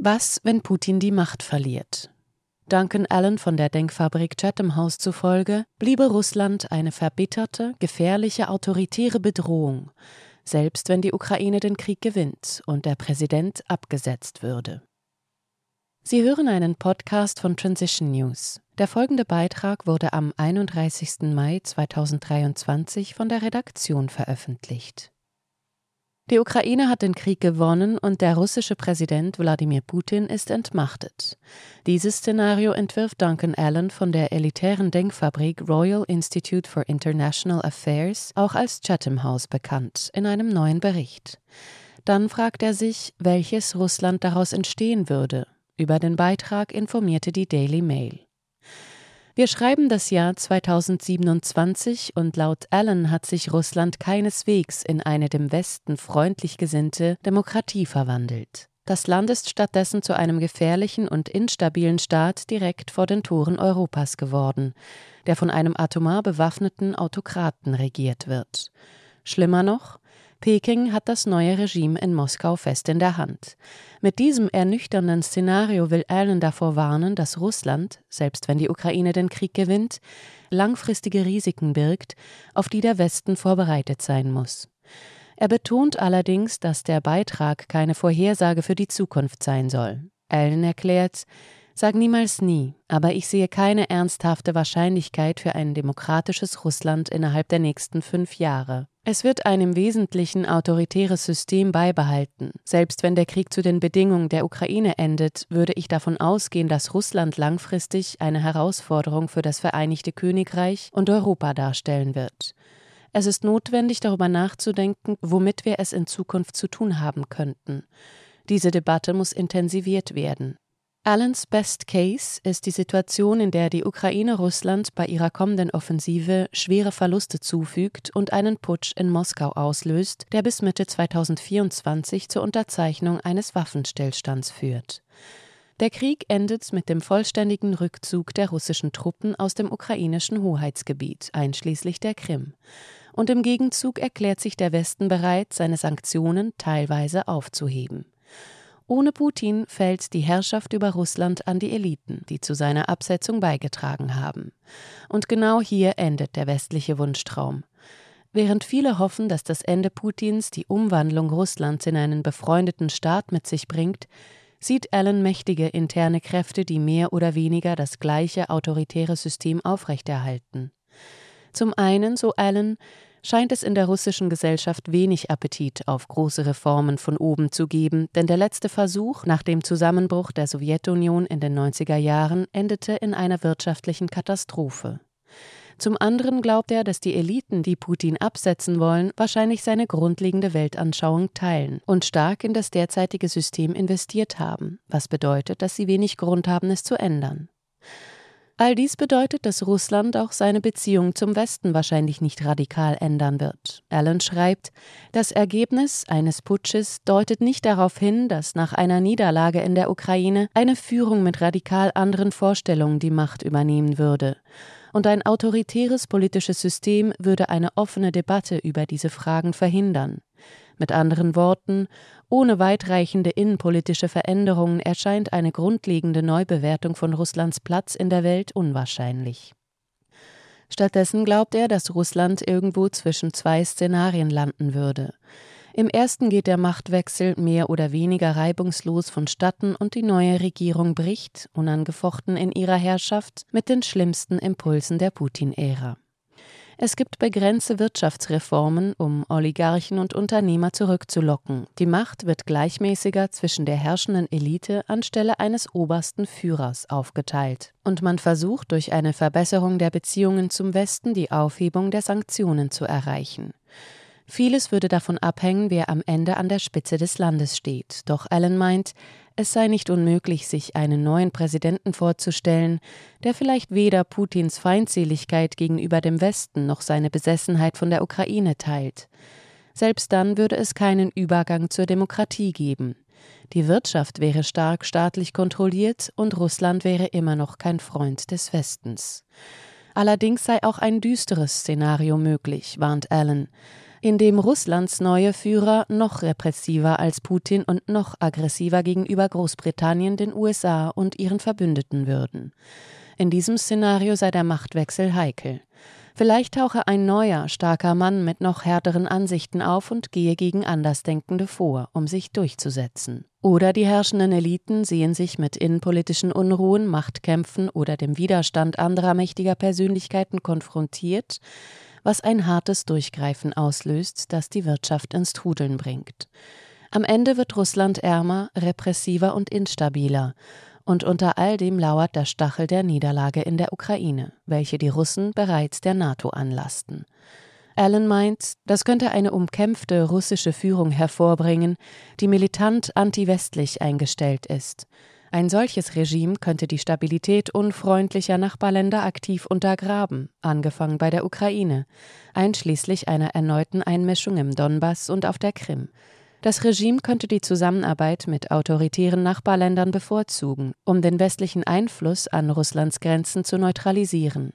Was, wenn Putin die Macht verliert? Duncan Allen von der Denkfabrik Chatham House zufolge bliebe Russland eine verbitterte, gefährliche, autoritäre Bedrohung, selbst wenn die Ukraine den Krieg gewinnt und der Präsident abgesetzt würde. Sie hören einen Podcast von Transition News. Der folgende Beitrag wurde am 31. Mai 2023 von der Redaktion veröffentlicht. Die Ukraine hat den Krieg gewonnen und der russische Präsident Wladimir Putin ist entmachtet. Dieses Szenario entwirft Duncan Allen von der elitären Denkfabrik Royal Institute for International Affairs, auch als Chatham House bekannt, in einem neuen Bericht. Dann fragt er sich, welches Russland daraus entstehen würde. Über den Beitrag informierte die Daily Mail. Wir schreiben das Jahr 2027 und laut Allen hat sich Russland keineswegs in eine dem Westen freundlich gesinnte Demokratie verwandelt. Das Land ist stattdessen zu einem gefährlichen und instabilen Staat direkt vor den Toren Europas geworden, der von einem atomar bewaffneten Autokraten regiert wird. Schlimmer noch, Peking hat das neue Regime in Moskau fest in der Hand. Mit diesem ernüchternden Szenario will Allen davor warnen, dass Russland, selbst wenn die Ukraine den Krieg gewinnt, langfristige Risiken birgt, auf die der Westen vorbereitet sein muss. Er betont allerdings, dass der Beitrag keine Vorhersage für die Zukunft sein soll. Allen erklärt, Sag niemals nie, aber ich sehe keine ernsthafte Wahrscheinlichkeit für ein demokratisches Russland innerhalb der nächsten fünf Jahre. Es wird ein im Wesentlichen autoritäres System beibehalten. Selbst wenn der Krieg zu den Bedingungen der Ukraine endet, würde ich davon ausgehen, dass Russland langfristig eine Herausforderung für das Vereinigte Königreich und Europa darstellen wird. Es ist notwendig, darüber nachzudenken, womit wir es in Zukunft zu tun haben könnten. Diese Debatte muss intensiviert werden. Allens Best Case ist die Situation, in der die Ukraine Russland bei ihrer kommenden Offensive schwere Verluste zufügt und einen Putsch in Moskau auslöst, der bis Mitte 2024 zur Unterzeichnung eines Waffenstillstands führt. Der Krieg endet mit dem vollständigen Rückzug der russischen Truppen aus dem ukrainischen Hoheitsgebiet, einschließlich der Krim. Und im Gegenzug erklärt sich der Westen bereit, seine Sanktionen teilweise aufzuheben. Ohne Putin fällt die Herrschaft über Russland an die Eliten, die zu seiner Absetzung beigetragen haben. Und genau hier endet der westliche Wunschtraum. Während viele hoffen, dass das Ende Putins die Umwandlung Russlands in einen befreundeten Staat mit sich bringt, sieht Allen mächtige interne Kräfte, die mehr oder weniger das gleiche autoritäre System aufrechterhalten. Zum einen, so Allen, scheint es in der russischen Gesellschaft wenig Appetit auf große Reformen von oben zu geben, denn der letzte Versuch nach dem Zusammenbruch der Sowjetunion in den 90er Jahren endete in einer wirtschaftlichen Katastrophe. Zum anderen glaubt er, dass die Eliten, die Putin absetzen wollen, wahrscheinlich seine grundlegende Weltanschauung teilen und stark in das derzeitige System investiert haben, was bedeutet, dass sie wenig Grund haben, es zu ändern. All dies bedeutet, dass Russland auch seine Beziehung zum Westen wahrscheinlich nicht radikal ändern wird. Allen schreibt, das Ergebnis eines Putsches deutet nicht darauf hin, dass nach einer Niederlage in der Ukraine eine Führung mit radikal anderen Vorstellungen die Macht übernehmen würde. Und ein autoritäres politisches System würde eine offene Debatte über diese Fragen verhindern. Mit anderen Worten, ohne weitreichende innenpolitische Veränderungen erscheint eine grundlegende Neubewertung von Russlands Platz in der Welt unwahrscheinlich. Stattdessen glaubt er, dass Russland irgendwo zwischen zwei Szenarien landen würde. Im ersten geht der Machtwechsel mehr oder weniger reibungslos vonstatten und die neue Regierung bricht, unangefochten in ihrer Herrschaft, mit den schlimmsten Impulsen der Putin-Ära. Es gibt begrenzte Wirtschaftsreformen, um Oligarchen und Unternehmer zurückzulocken. Die Macht wird gleichmäßiger zwischen der herrschenden Elite anstelle eines obersten Führers aufgeteilt. Und man versucht durch eine Verbesserung der Beziehungen zum Westen die Aufhebung der Sanktionen zu erreichen. Vieles würde davon abhängen, wer am Ende an der Spitze des Landes steht. Doch Allen meint, es sei nicht unmöglich, sich einen neuen Präsidenten vorzustellen, der vielleicht weder Putins Feindseligkeit gegenüber dem Westen noch seine Besessenheit von der Ukraine teilt. Selbst dann würde es keinen Übergang zur Demokratie geben. Die Wirtschaft wäre stark staatlich kontrolliert und Russland wäre immer noch kein Freund des Westens. Allerdings sei auch ein düsteres Szenario möglich, warnt Allen. In Russlands neue Führer noch repressiver als Putin und noch aggressiver gegenüber Großbritannien, den USA und ihren Verbündeten würden. In diesem Szenario sei der Machtwechsel heikel. Vielleicht tauche ein neuer, starker Mann mit noch härteren Ansichten auf und gehe gegen Andersdenkende vor, um sich durchzusetzen. Oder die herrschenden Eliten sehen sich mit innenpolitischen Unruhen, Machtkämpfen oder dem Widerstand anderer mächtiger Persönlichkeiten konfrontiert, was ein hartes Durchgreifen auslöst, das die Wirtschaft ins Trudeln bringt. Am Ende wird Russland ärmer, repressiver und instabiler, und unter all dem lauert der Stachel der Niederlage in der Ukraine, welche die Russen bereits der NATO anlasten. Allen meint, das könnte eine umkämpfte russische Führung hervorbringen, die militant anti-westlich eingestellt ist. Ein solches Regime könnte die Stabilität unfreundlicher Nachbarländer aktiv untergraben, angefangen bei der Ukraine, einschließlich einer erneuten Einmischung im Donbass und auf der Krim. Das Regime könnte die Zusammenarbeit mit autoritären Nachbarländern bevorzugen, um den westlichen Einfluss an Russlands Grenzen zu neutralisieren,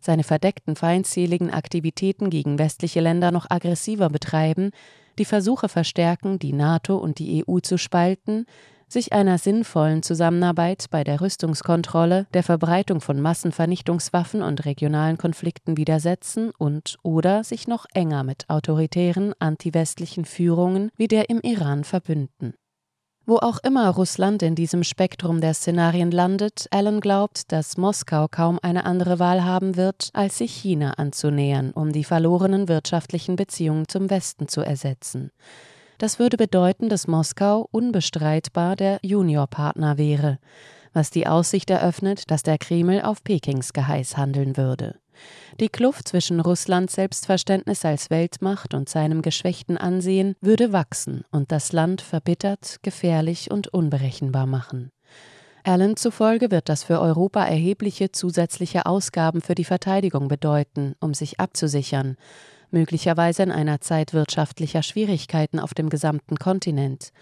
seine verdeckten feindseligen Aktivitäten gegen westliche Länder noch aggressiver betreiben, die Versuche verstärken, die NATO und die EU zu spalten, sich einer sinnvollen Zusammenarbeit bei der Rüstungskontrolle, der Verbreitung von Massenvernichtungswaffen und regionalen Konflikten widersetzen und oder sich noch enger mit autoritären antiwestlichen Führungen wie der im Iran verbünden. Wo auch immer Russland in diesem Spektrum der Szenarien landet, Allen glaubt, dass Moskau kaum eine andere Wahl haben wird, als sich China anzunähern, um die verlorenen wirtschaftlichen Beziehungen zum Westen zu ersetzen. Das würde bedeuten, dass Moskau unbestreitbar der Juniorpartner wäre, was die Aussicht eröffnet, dass der Kreml auf Pekings Geheiß handeln würde. Die Kluft zwischen Russlands Selbstverständnis als Weltmacht und seinem geschwächten Ansehen würde wachsen und das Land verbittert, gefährlich und unberechenbar machen. Allen zufolge wird das für Europa erhebliche zusätzliche Ausgaben für die Verteidigung bedeuten, um sich abzusichern, möglicherweise in einer Zeit wirtschaftlicher Schwierigkeiten auf dem gesamten Kontinent.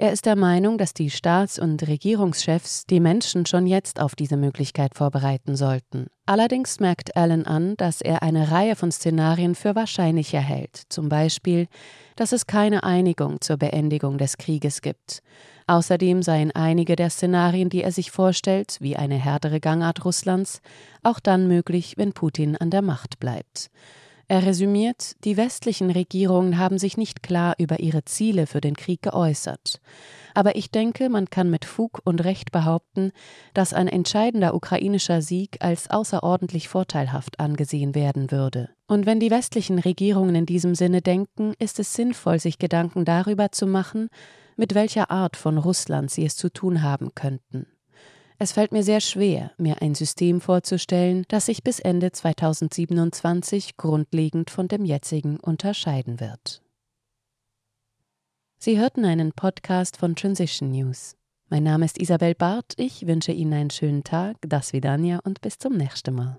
Er ist der Meinung, dass die Staats- und Regierungschefs die Menschen schon jetzt auf diese Möglichkeit vorbereiten sollten. Allerdings merkt Allen an, dass er eine Reihe von Szenarien für wahrscheinlicher hält, zum Beispiel, dass es keine Einigung zur Beendigung des Krieges gibt. Außerdem seien einige der Szenarien, die er sich vorstellt, wie eine härtere Gangart Russlands, auch dann möglich, wenn Putin an der Macht bleibt. Er resümiert, die westlichen Regierungen haben sich nicht klar über ihre Ziele für den Krieg geäußert. Aber ich denke, man kann mit Fug und Recht behaupten, dass ein entscheidender ukrainischer Sieg als außerordentlich vorteilhaft angesehen werden würde. Und wenn die westlichen Regierungen in diesem Sinne denken, ist es sinnvoll, sich Gedanken darüber zu machen, mit welcher Art von Russland sie es zu tun haben könnten. Es fällt mir sehr schwer, mir ein System vorzustellen, das sich bis Ende 2027 grundlegend von dem jetzigen unterscheiden wird. Sie hörten einen Podcast von Transition News. Mein Name ist Isabel Barth, ich wünsche Ihnen einen schönen Tag, das Vidania und bis zum nächsten Mal.